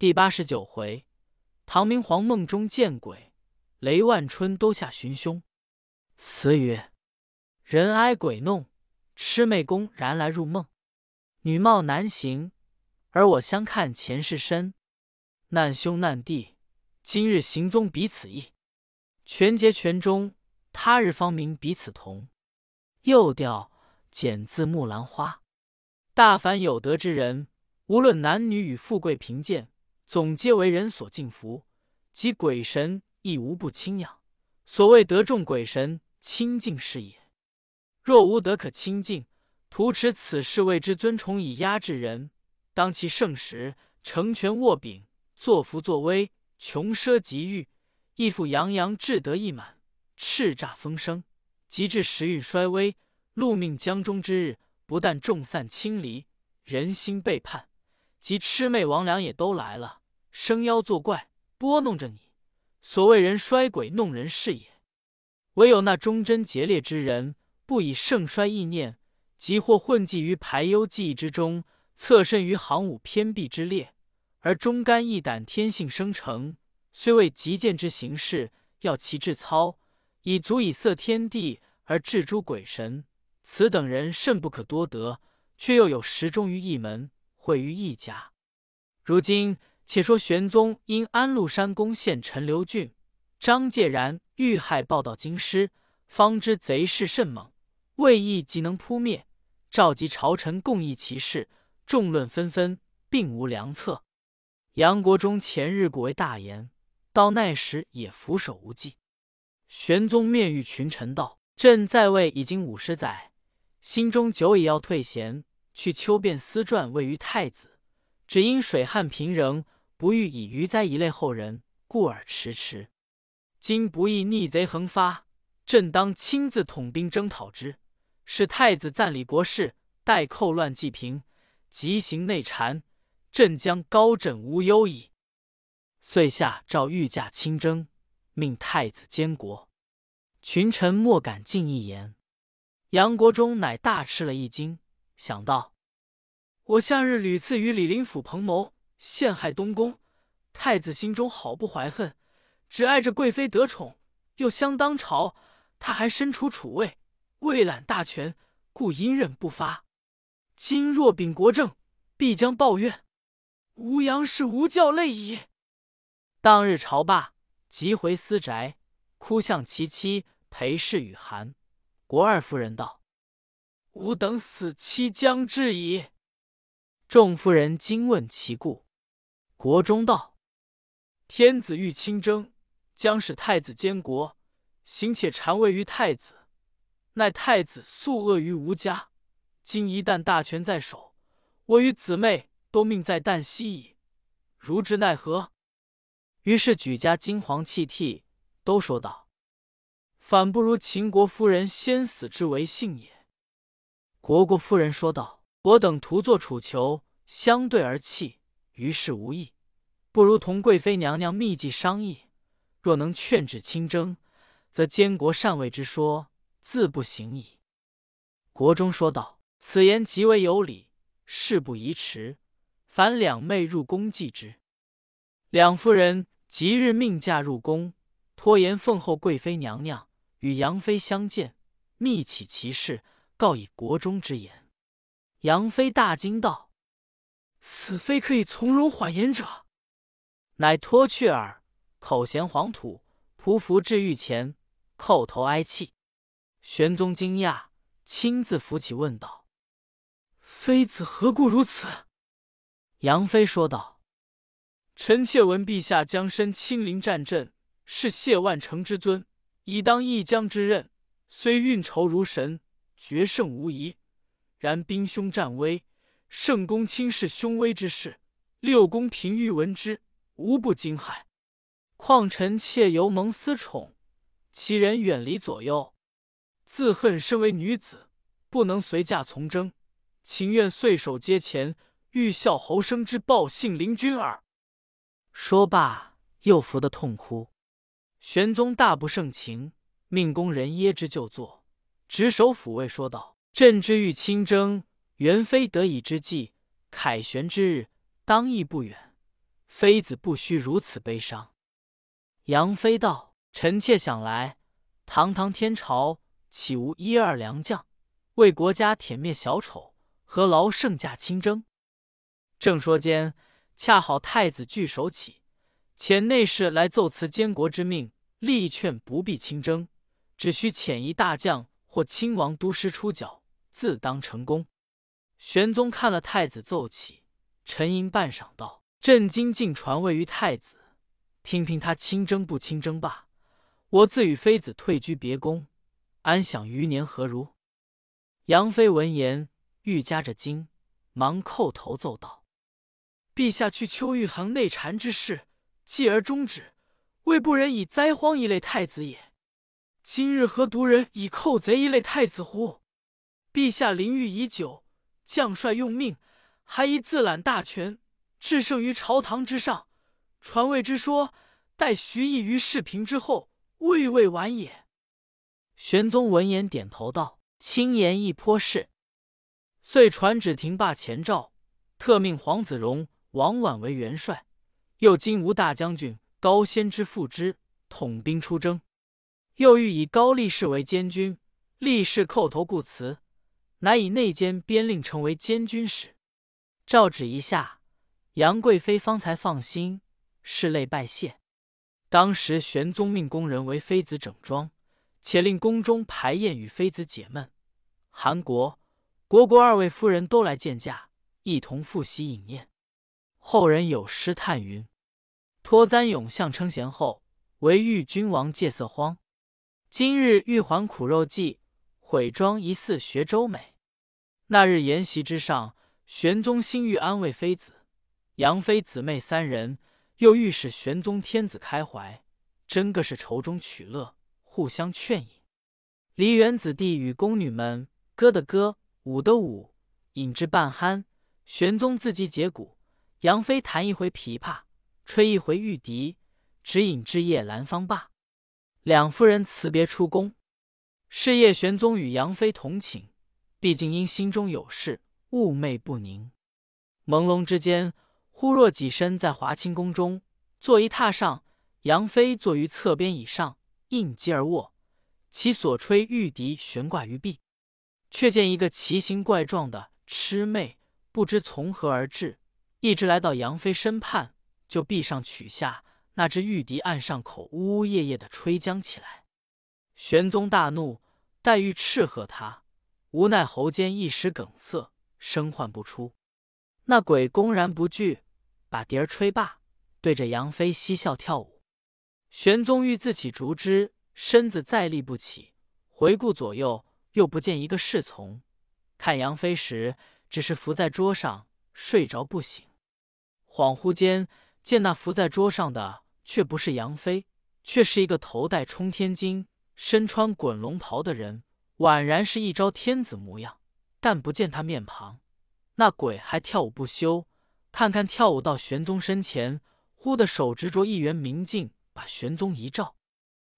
第八十九回，唐明皇梦中见鬼，雷万春都下寻凶。词曰：人挨鬼弄，魑魅公然来入梦。女貌难行，而我相看前世身。难兄难弟，今日行踪彼此异。全节全中，他日方明彼此同。又调剪自木兰花。大凡有德之人，无论男女与富贵贫贱。总皆为人所敬服，即鬼神亦无不亲仰。所谓得众鬼神亲近是也。若无德可亲近，徒持此事谓之尊崇以压制人。当其盛时，成权握柄，作福作威，穷奢极欲，亦复洋洋志得意满，叱咤风生。及至时运衰微，禄命将终之日，不但众散亲离，人心背叛，及魑魅魍魉也都来了。生妖作怪，拨弄着你。所谓人衰鬼弄人是也。唯有那忠贞节烈之人，不以盛衰意念，即或混迹于排忧记忆之中，侧身于行伍偏僻之列，而忠肝义胆，天性生成。虽为极贱之行事，要其志操，以足以色天地而制诸鬼神。此等人甚不可多得，却又有时忠于一门，毁于一家。如今。且说玄宗因安禄山攻陷陈留郡，张介然遇害报到京师，方知贼势甚猛，未意即能扑灭，召集朝臣共议其事，众论纷纷，并无良策。杨国忠前日故为大言，到那时也俯首无计。玄宗面谕群臣道：“朕在位已经五十载，心中久已要退闲，去秋变思传位于太子，只因水旱平仍。”不欲以余灾一类后人，故而迟迟。今不义逆贼横发，朕当亲自统兵征讨之，使太子暂理国事，待寇乱既平，即行内禅，朕将高枕无忧矣。遂下诏御驾亲征，命太子监国。群臣莫敢进一言。杨国忠乃大吃了一惊，想到我向日屡次与李林甫彭谋。陷害东宫，太子心中好不怀恨，只爱着贵妃得宠，又相当朝，他还身处储位，未揽大权，故隐忍不发。今若秉国政，必将报怨，吾杨氏无教泪矣。当日朝罢，即回私宅，哭向其妻裴氏与韩国二夫人道：“吾等死期将至矣。”众夫人惊问其故。国中道：“天子欲亲征，将使太子监国，行且禅位于太子。奈太子素恶于吾家，今一旦大权在手，我与姊妹都命在旦夕矣。如之奈何？”于是举家惊惶泣涕，都说道：“反不如秦国夫人先死之为幸也。”国国夫人说道：“我等徒作楚囚，相对而泣。”于事无益，不如同贵妃娘娘密计商议。若能劝止亲征，则监国禅位之说自不行矣。国中说道：“此言极为有理，事不宜迟。凡两妹入宫继之。”两夫人即日命驾入宫，拖延奉候贵妃娘娘与杨妃相见，密启其事，告以国中之言。杨妃大惊道。此非可以从容缓言者，乃脱去耳，口衔黄土，匍匐至御前，叩头哀泣。玄宗惊讶，亲自扶起，问道：“妃子何故如此？”杨妃说道：“臣妾闻陛下将身亲临战阵，是谢万成之尊，以当一将之任，虽运筹如神，决胜无疑。然兵凶战危。”圣公轻视凶威之事，六宫嫔欲闻之，无不惊骇。况臣妾犹蒙私宠，其人远离左右，自恨身为女子，不能随驾从征，情愿岁守阶前，欲效侯生之报信陵君耳。说罢，又扶得痛哭。玄宗大不胜情，命宫人掖之就坐，执手抚慰，说道：“朕之欲亲征。”元非得已之计，凯旋之日当亦不远。妃子不须如此悲伤。”杨妃道：“臣妾想来，堂堂天朝，岂无一二良将，为国家舔灭小丑，何劳圣驾亲征？”正说间，恰好太子聚首起，遣内侍来奏辞监国之命，力劝不必亲征，只需遣一大将或亲王督师出剿，自当成功。玄宗看了太子奏起，沉吟半晌，道：“朕今竟传位于太子。”听凭他亲征不亲征罢，我自与妃子退居别宫，安享余年何如？杨妃闻言，愈加着惊，忙叩头奏道：“陛下去秋玉衡内禅之事，继而终止，未不忍以灾荒一类太子也。今日何独人以寇贼一类太子乎？陛下临狱已久，将帅用命，还宜自揽大权，制胜于朝堂之上。”传位之说，待徐毅于世平之后，未未晚也。玄宗闻言点头道：“轻言亦颇是。”遂传旨停罢前诏，特命黄子荣、王婉为元帅，又金吾大将军高仙芝副之，统兵出征。又欲以高力士为监军，力士叩头故辞，乃以内监边令成为监军使。诏旨一下，杨贵妃方才放心。拭泪拜谢。当时玄宗命宫人为妃子整装，且令宫中排宴与妃子解闷。韩国、国国二位夫人都来见驾，一同复习饮宴。后人有诗叹云：“托簪勇相称贤后，唯欲君王戒色荒。今日玉环苦肉计，毁妆疑似学周美。”那日筵席之上，玄宗心欲安慰妃子、杨妃姊妹三人。又欲使玄宗天子开怀，真个是愁中取乐，互相劝饮。梨园子弟与宫女们歌的歌，舞的舞，饮至半酣。玄宗自击节鼓，杨妃弹一回琵琶，吹一回玉笛，只饮至夜阑芳罢。两夫人辞别出宫。是叶，玄宗与杨妃同寝，毕竟因心中有事，寤寐不宁。朦胧之间。忽若己身在华清宫中，坐一榻上，杨妃坐于侧边椅上，应机而卧，其所吹玉笛悬挂于壁。却见一个奇形怪状的魑魅，不知从何而至，一直来到杨妃身畔，就壁上取下那只玉笛，按上口，呜呜咽咽的吹将起来。玄宗大怒，待欲斥喝他，无奈喉间一时梗塞，声唤不出。那鬼公然不惧。把笛儿吹罢，对着杨妃嬉笑跳舞。玄宗欲自起竹枝，身子再立不起，回顾左右，又不见一个侍从。看杨妃时，只是伏在桌上睡着不醒。恍惚间，见那伏在桌上的却不是杨妃，却是一个头戴冲天巾、身穿滚龙袍的人，宛然是一朝天子模样，但不见他面庞。那鬼还跳舞不休。看看跳舞到玄宗身前，忽的手执着一圆明镜，把玄宗一照。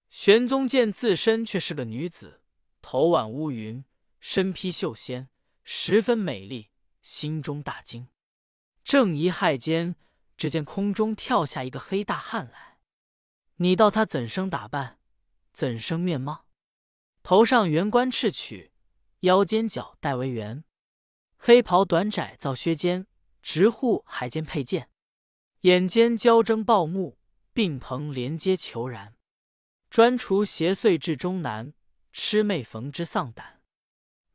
玄宗见自身却是个女子，头挽乌云，身披绣仙，十分美丽，心中大惊。正一骇间，只见空中跳下一个黑大汉来。你道他怎生打扮，怎生面貌？头上圆冠赤曲，腰间脚带为圆，黑袍短窄造靴尖。直护海间佩剑，眼间交争暴目，鬓蓬连接虬髯，专除邪祟至终难，魑魅逢之丧胆。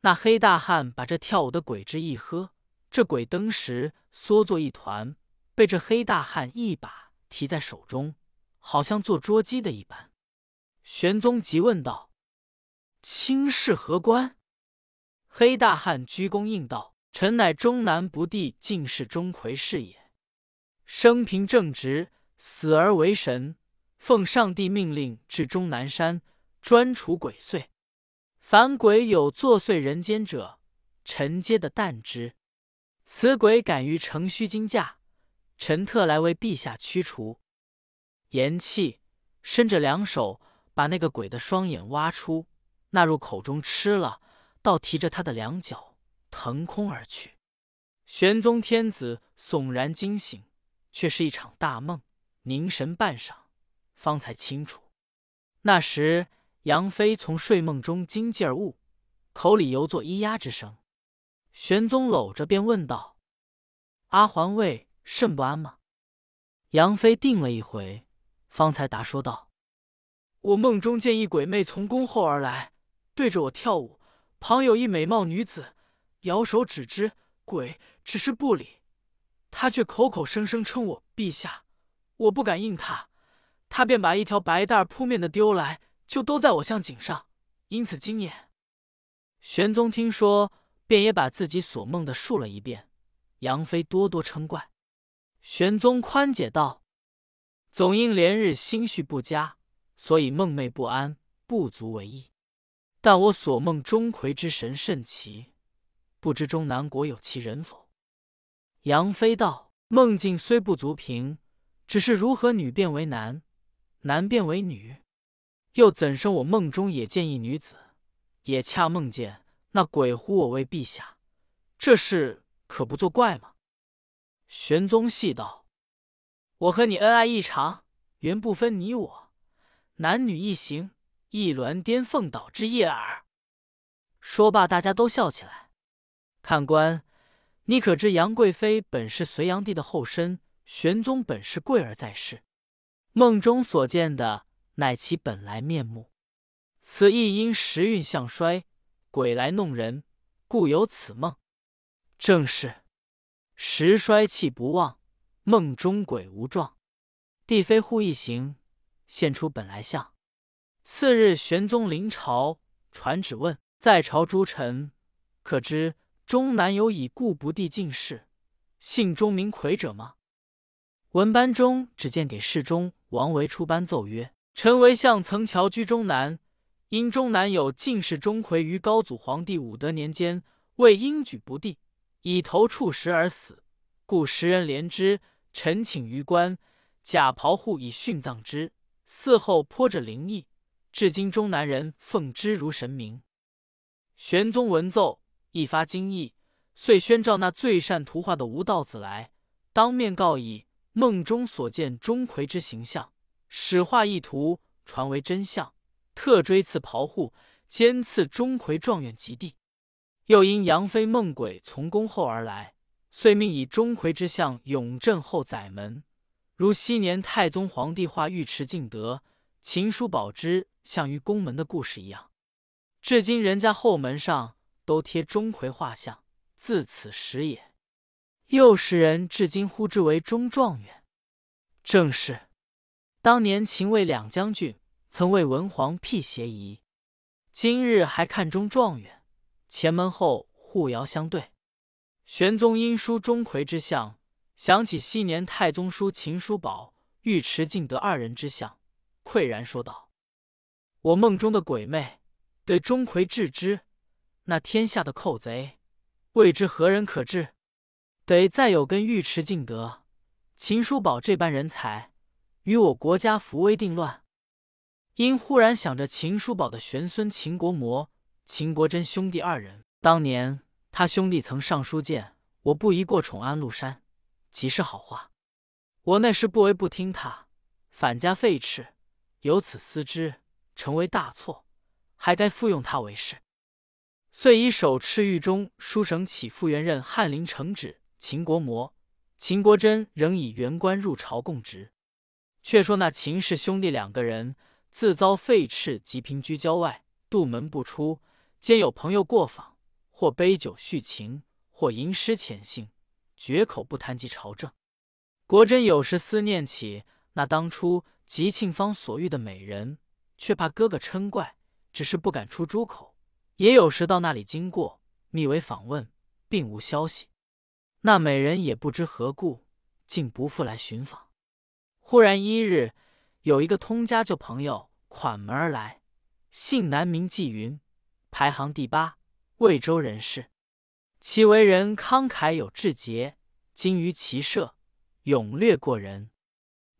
那黑大汉把这跳舞的鬼之一喝，这鬼登时缩作一团，被这黑大汉一把提在手中，好像做捉鸡的一般。玄宗急问道：“卿是何官？”黑大汉鞠躬应道。臣乃终南不第进士钟馗是也，生平正直，死而为神，奉上帝命令至终南山，专除鬼祟。凡鬼有作祟人间者，臣皆的啖之。此鬼敢于乘虚惊驾，臣特来为陛下驱除。言讫，伸着两手，把那个鬼的双眼挖出，纳入口中吃了，倒提着他的两脚。腾空而去，玄宗天子悚然惊醒，却是一场大梦。凝神半晌，方才清楚。那时杨妃从睡梦中惊悸而悟，口里犹作咿呀之声。玄宗搂着便问道：“阿环卫甚不安吗？”杨妃定了一回，方才答说道：“我梦中见一鬼魅从宫后而来，对着我跳舞，旁有一美貌女子，摇手指之，鬼只是不理。他却口口声声称我陛下。”我不敢应他，他便把一条白带扑面的丢来，就都在我项颈上，因此惊眼。玄宗听说，便也把自己所梦的述了一遍。杨妃多多称怪，玄宗宽解道：“总因连日心绪不佳，所以梦寐不安，不足为意。但我所梦钟馗之神甚奇，不知中南国有其人否？”杨妃道：“梦境虽不足凭。”只是如何女变为男，男变为女，又怎生我梦中也见一女子，也恰梦见那鬼呼我为陛下，这事可不作怪吗？玄宗细道：“我和你恩爱异常，原不分你我，男女一行，一鸾颠凤倒之夜耳。”说罢，大家都笑起来。看官，你可知杨贵妃本是隋炀帝的后身？玄宗本是贵儿在世，梦中所见的乃其本来面目。此亦因时运相衰，鬼来弄人，故有此梦。正是时衰气不旺，梦中鬼无状。帝妃忽一行，现出本来相。次日，玄宗临朝，传旨问在朝诸臣：可知中南有已故不第进士，姓钟名魁者吗？文班中只见给侍中王维出班奏曰：“臣为相曾侨居中南，因中南有进士钟馗于高祖皇帝武德年间为应举不第，以头触石而死，故时人怜之，臣请于官，假袍户以殉葬之。嗣后颇着灵异，至今中南人奉之如神明。”玄宗闻奏，一发惊异，遂宣召那最善图画的吴道子来，当面告以。梦中所见钟馗之形象，始画一图，传为真相。特追赐袍户，兼赐钟馗状元及第。又因杨妃梦鬼从宫后而来，遂命以钟馗之相永镇后宰门，如昔年太宗皇帝画尉迟敬德、秦叔宝之像于宫门的故事一样。至今人家后门上都贴钟馗画像，自此时也。又时人至今呼之为中状元，正是当年秦魏两将军曾为文皇辟邪仪，今日还看中状元，前门后互遥相对。玄宗因书钟馗之相，想起昔年太宗叔秦叔宝、尉迟敬德二人之相，喟然说道：“我梦中的鬼魅对钟馗治之，那天下的寇贼，未知何人可治？”得再有跟尉迟敬德、秦叔宝这般人才，与我国家扶危定乱。因忽然想着秦叔宝的玄孙秦国模、秦国珍兄弟二人，当年他兄弟曾上书谏我不宜过宠安禄山，即是好话。我那时不为不听他，反加废斥，由此思之，成为大错，还该复用他为是。遂以手敕狱中书省起复原任翰林承旨。秦国模、秦国珍仍以原官入朝供职。却说那秦氏兄弟两个人自遭废斥，即平居郊外，杜门不出。兼有朋友过访，或杯酒叙情，或吟诗遣信，绝口不谈及朝政。国珍有时思念起那当初吉庆芳所遇的美人，却怕哥哥嗔怪，只是不敢出诸口。也有时到那里经过，密为访问，并无消息。那美人也不知何故，竟不复来寻访。忽然一日，有一个通家旧朋友款门而来，姓南名纪云，排行第八，魏州人士。其为人慷慨有志节，精于骑射，勇略过人。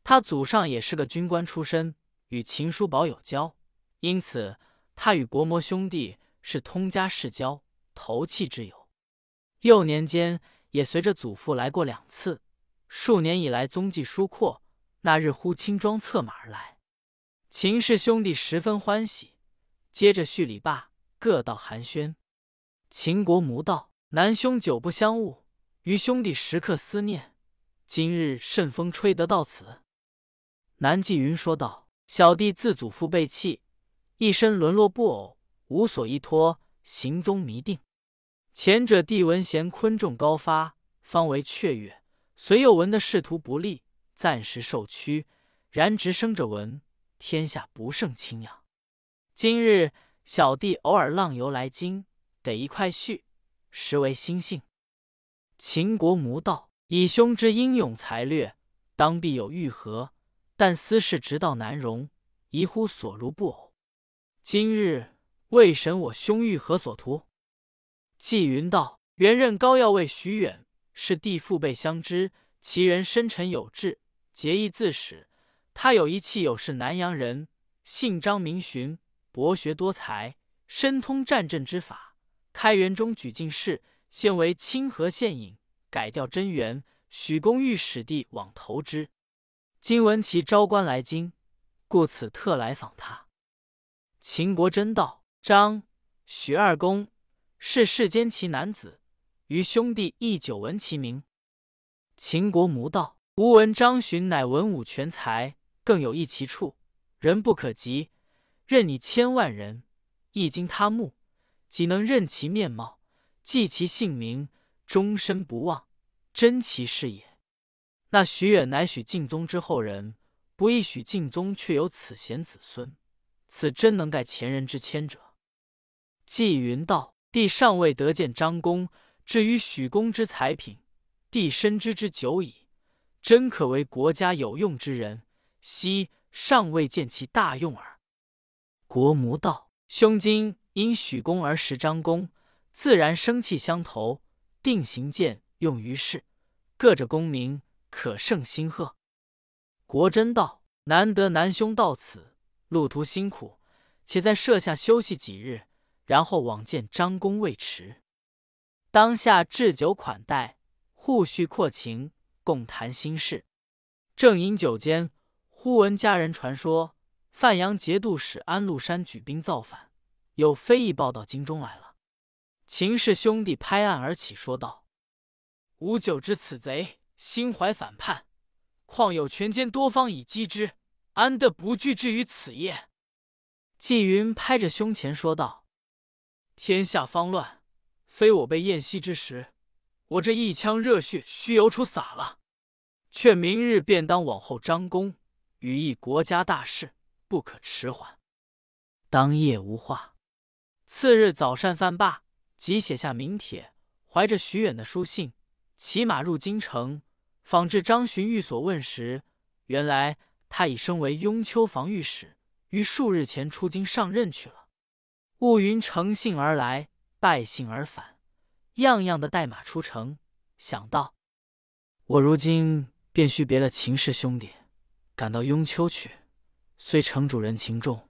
他祖上也是个军官出身，与秦叔宝有交，因此他与国模兄弟是通家世交，投契之友。幼年间。也随着祖父来过两次，数年以来踪迹疏阔，那日忽轻装策马而来。秦氏兄弟十分欢喜，接着叙礼罢，各道寒暄。秦国母道：“南兄久不相晤，于兄弟时刻思念。今日顺风吹得到此。”南霁云说道：“小弟自祖父被弃，一身沦落布偶，无所依托，行踪迷定。前者弟闻贤昆仲高发，方为雀跃；遂又闻的仕途不利，暂时受屈。然直生者闻，天下不胜清养。今日小弟偶尔浪游来京。”得一块婿，实为心性。秦国谋道：“以兄之英勇才略，当必有愈合。但私事直到难容，宜乎所如不偶。今日未审我兄欲何所图？”纪云道：“原任高要尉徐远，是弟父辈相知，其人深沉有志，节义自始。他有一妻，有是南阳人，姓张，名荀，博学多才，深通战阵之法。”开元中举进士，现为清河县尹，改调真元。许公欲使弟往投之，今闻其招官来京，故此特来访他。秦国真道：张、许二公是世间奇男子，余兄弟亦久闻其名。秦国谋道：吾闻张巡乃文武全才，更有一奇处，人不可及。任你千万人，一经他目。岂能认其面貌，记其姓名，终身不忘，真其是也。那许远乃许敬宗之后人，不亦许敬宗却有此贤子孙，此真能盖前人之谦者。纪云道：帝尚未得见张公，至于许公之才品，帝深知之久矣，真可为国家有用之人。昔尚未见其大用耳。国母道：兄今。因许公而识张公，自然生气相投，定行剑用于世，各着功名，可胜心贺。国真道：难得南兄到此，路途辛苦，且在舍下休息几日，然后往见张公未迟。当下置酒款待，互叙阔情，共谈心事。正饮酒间，忽闻家人传说，范阳节度使安禄山举兵造反。有非议报到京中来了，秦氏兄弟拍案而起，说道：“吾久知此贼心怀反叛，况有权奸多方以击之，安得不惧之于此业？”纪云拍着胸前说道：“天下方乱，非我被燕西之时，我这一腔热血须由出洒了。却明日便当往后张公，羽翼国家大事，不可迟缓。当夜无话。”次日早膳饭罢，即写下名帖，怀着许远的书信，骑马入京城，访至张巡寓所问时，原来他已升为雍丘防御使，于数日前出京上任去了。雾云乘兴而来，败兴而返，样样的带马出城。想到我如今便须别了秦氏兄弟，赶到雍丘去，虽城主人情重，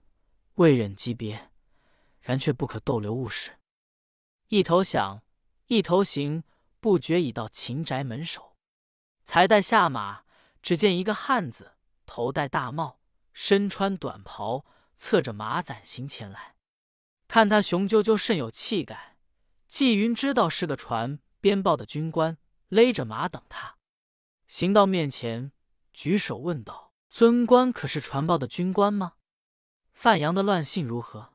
未忍即别。然却不可逗留误事。一头想，一头行，不觉已到秦宅门首。才待下马，只见一个汉子，头戴大帽，身穿短袍，侧着马攒行前来。看他雄赳赳，甚有气概。纪云知道是个传边报的军官，勒着马等他。行到面前，举手问道：“尊官可是传报的军官吗？范阳的乱信如何？”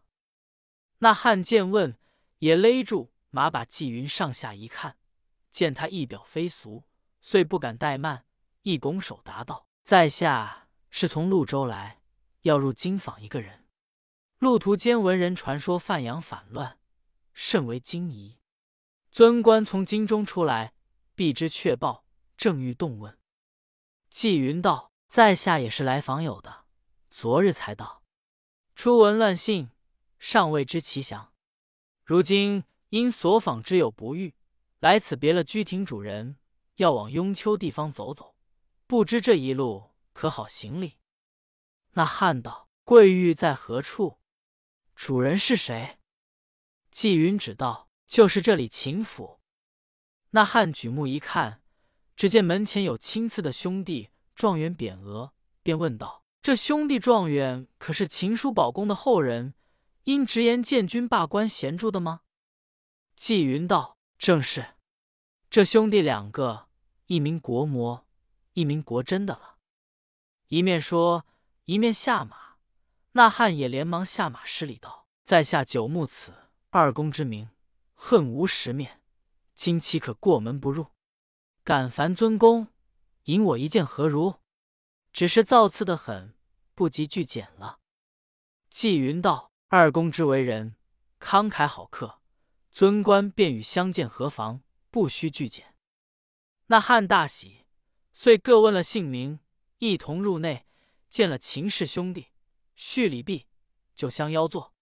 那汉见问，也勒住马，把纪云上下一看，见他一表非俗，遂不敢怠慢，一拱手答道：“在下是从潞州来，要入京访一个人。路途间闻人传说范阳反乱，甚为惊疑。尊官从京中出来，必知确报，正欲动问。”纪云道：“在下也是来访友的，昨日才到，初闻乱信。”尚未知其详，如今因所访之有不遇，来此别了居亭主人，要往雍丘地方走走，不知这一路可好行礼？那汉道：“贵玉在何处？主人是谁？”纪云指道：“就是这里秦府。”那汉举目一看，只见门前有青刺的兄弟状元匾额，便问道：“这兄弟状元可是秦叔宝公的后人，因直言建军罢官衔住的吗？”纪云道：“正是。这兄弟两个，一名国模，一名国真的了。”一面说，一面下马。那汉也连忙下马施礼道：“在下久慕此二公之名，恨无十面，今岂可过门不入？敢烦尊公引我一见何如？只是造次的很，不及拒简了。”纪云道：“二公之为人慷慨好客。”尊官便与相见何妨？不须拒简。那汉大喜，遂各问了姓名，一同入内见了秦氏兄弟，叙礼毕，就相邀坐。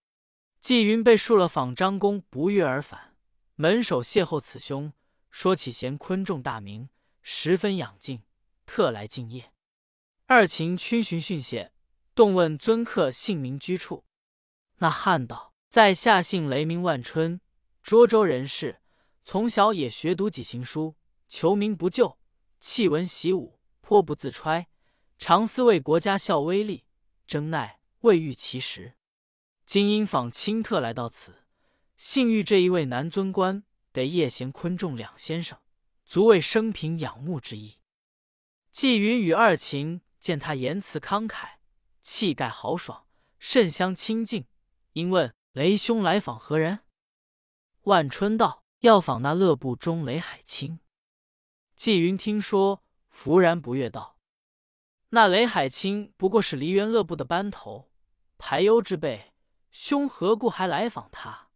纪云被述了访张公不悦而返，门首邂逅此兄，说起贤昆仲大名，十分仰敬，特来敬谒。二秦逡巡训谢，动问尊客姓名居处。那汉道：“在下姓雷，名万春。”涿州人士，从小也学读几行书，求名不就，弃文习武，颇不自揣，常思为国家效威力，争奈未遇其时。今因访亲特来到此，幸遇这一位男尊官，得叶贤昆仲两先生，足为生平仰慕之意。纪云与二秦见他言辞慷慨，气概豪爽，甚相亲近，因问雷兄来访何人？万春道：“要访那乐部中雷海清。”纪云听说，弗然不悦道：“那雷海清不过是梨园乐部的班头，排忧之辈，兄何故还来访他？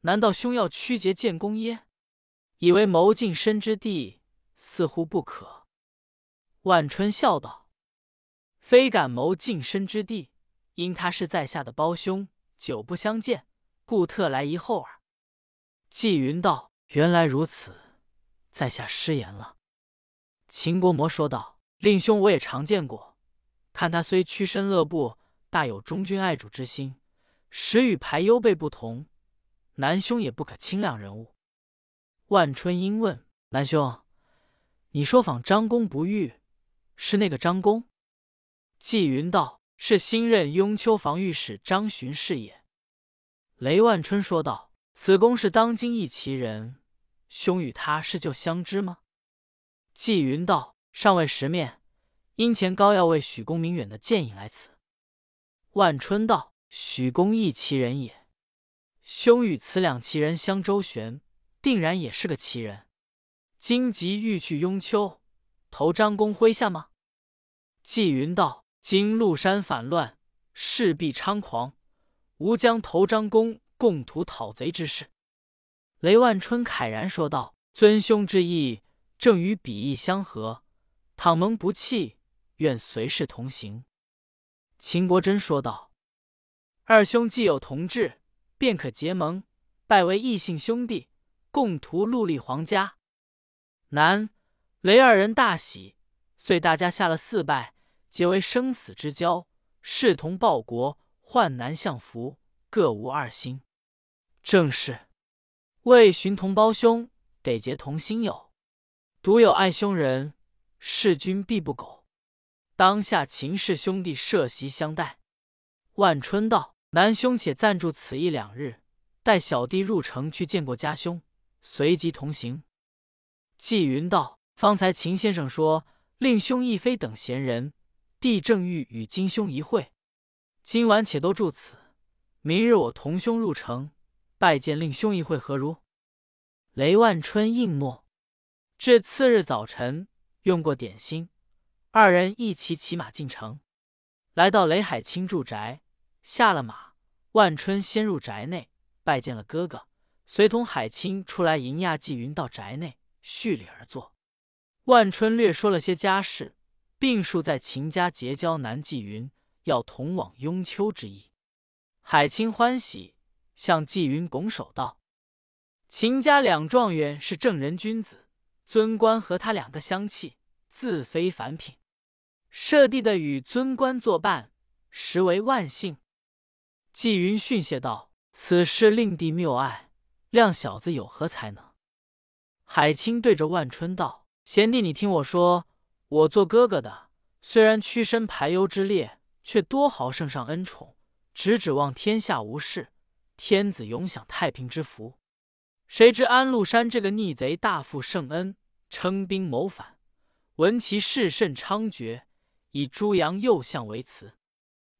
难道兄要曲节建功耶？以为谋晋身之地，似乎不可。”万春笑道：“非敢谋晋身之地，因他是在下的胞兄，久不相见，故特来一候耳。”纪云道：“原来如此，在下失言了。”秦国模说道：“令兄我也常见过，看他虽屈身乐部，大有忠君爱主之心，实与排优辈不同。南兄也不可轻量人物。”万春英问：“南兄，你说访张公不遇，是那个张公？”纪云道：“是新任雍丘防御使张巡视也。”雷万春说道。此公是当今一奇人，兄与他是旧相知吗？纪云道：“尚未识面，因前高要为许公明远的剑引来此。”万春道：“许公亦奇人也，兄与此两奇人相周旋，定然也是个奇人。今即欲去雍丘，投张公麾下吗？”纪云道：“今陆山反乱，势必猖狂，吾将投张公。”共图讨贼之事，雷万春慨然说道：“尊兄之意正与彼意相合，倘蒙不弃，愿随侍同行。”秦国珍说道：“二兄既有同志，便可结盟，拜为异姓兄弟，共图戮立皇家。”南雷二人大喜，遂大家下了四拜，结为生死之交，视同报国，患难相扶，各无二心。正是，为寻同胞兄，得结同心友。独有爱兄人，弑君必不苟。当下秦氏兄弟设席相待。万春道：“南兄且暂住此一两日，待小弟入城去见过家兄，随即同行。”纪云道：“方才秦先生说，令兄亦非等闲人，帝正欲与金兄一会，今晚且都住此，明日我同兄入城。”拜见令兄一会何如？雷万春应诺。至次日早晨，用过点心，二人一骑骑马进城，来到雷海清住宅，下了马。万春先入宅内拜见了哥哥，随同海清出来迎亚纪云到宅内叙礼而坐。万春略说了些家事，并述在秦家结交南纪云，要同往雍丘之意。海清欢喜。向纪云拱手道：“秦家两状元是正人君子，尊官和他两个相契，自非凡品。舍弟的与尊官作伴，实为万幸。”纪云训谢道：“此事令弟谬爱，谅小子有何才能？”海清对着万春道：“贤弟，你听我说，我做哥哥的，虽然屈身排忧之列，却多豪圣上恩宠，只指望天下无事，天子永享太平之福。谁知安禄山这个逆贼大负圣恩，称兵谋反，闻其事甚猖獗，以朱杨右相为辞。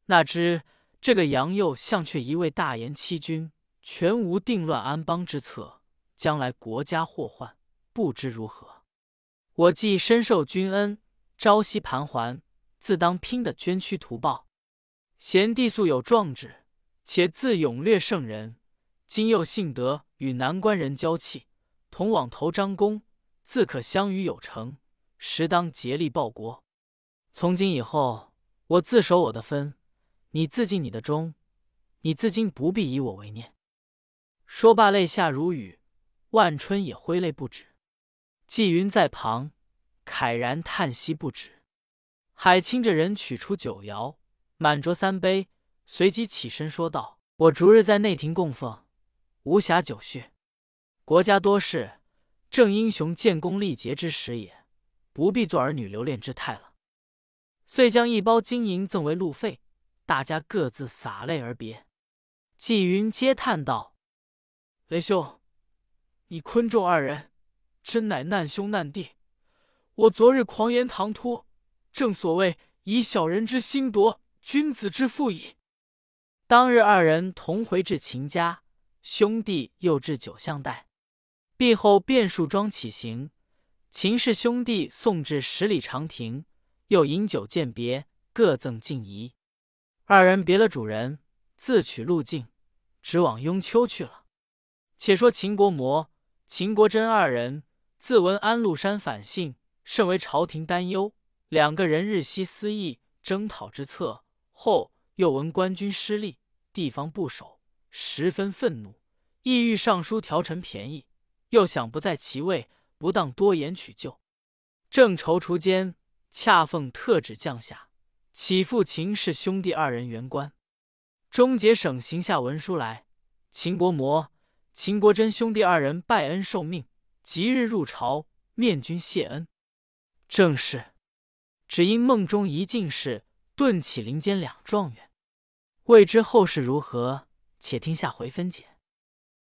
哪知这个杨右相却一味大言欺君，全无定乱安邦之策，将来国家祸患，不知如何。我既深受君恩，朝夕盘桓，自当拼的捐躯图报。贤弟素有壮志，且自勇略胜人，今又幸得与南关人交契，同往投张公，自可相与有成，实当竭力报国。从今以后，我自守我的分，你自尽你的忠。你自今不必以我为念。说罢，泪下如雨，万春也挥泪不止。纪云在旁，慨然叹息不止。海清这人取出酒肴，满酌三杯，随即起身说道：“我逐日在内廷供奉，无暇久叙。国家多事，正英雄建功立节之时也，不必做儿女留恋之态了。”遂将一包金银赠为路费，大家各自洒泪而别。纪云嗟叹道：“雷兄，你昆仲二人。”真乃难兄难弟！我昨日狂言唐突，正所谓以小人之心夺君子之腹矣。当日二人同回至秦家，兄弟又至九相带，毕后便树庄起行。秦氏兄弟送至十里长亭，又饮酒饯别，各赠敬仪。二人别了主人，自取路径，直往雍丘去了。且说秦国模、秦国真二人。自闻安禄山反信，甚为朝廷担忧。两个人日夕思议征讨之策，后又闻官军失利，地方不守，十分愤怒，意欲上书调陈便宜。又想不在其位，不当多言取救。正踌躇间，恰奉特旨降下，启复秦氏兄弟二人原官。终结省行下文书来，秦国模、秦国真兄弟二人拜恩受命。即日入朝面君谢恩，正是只因梦中一进士，顿起林间两状元。未知后事如何，且听下回分解。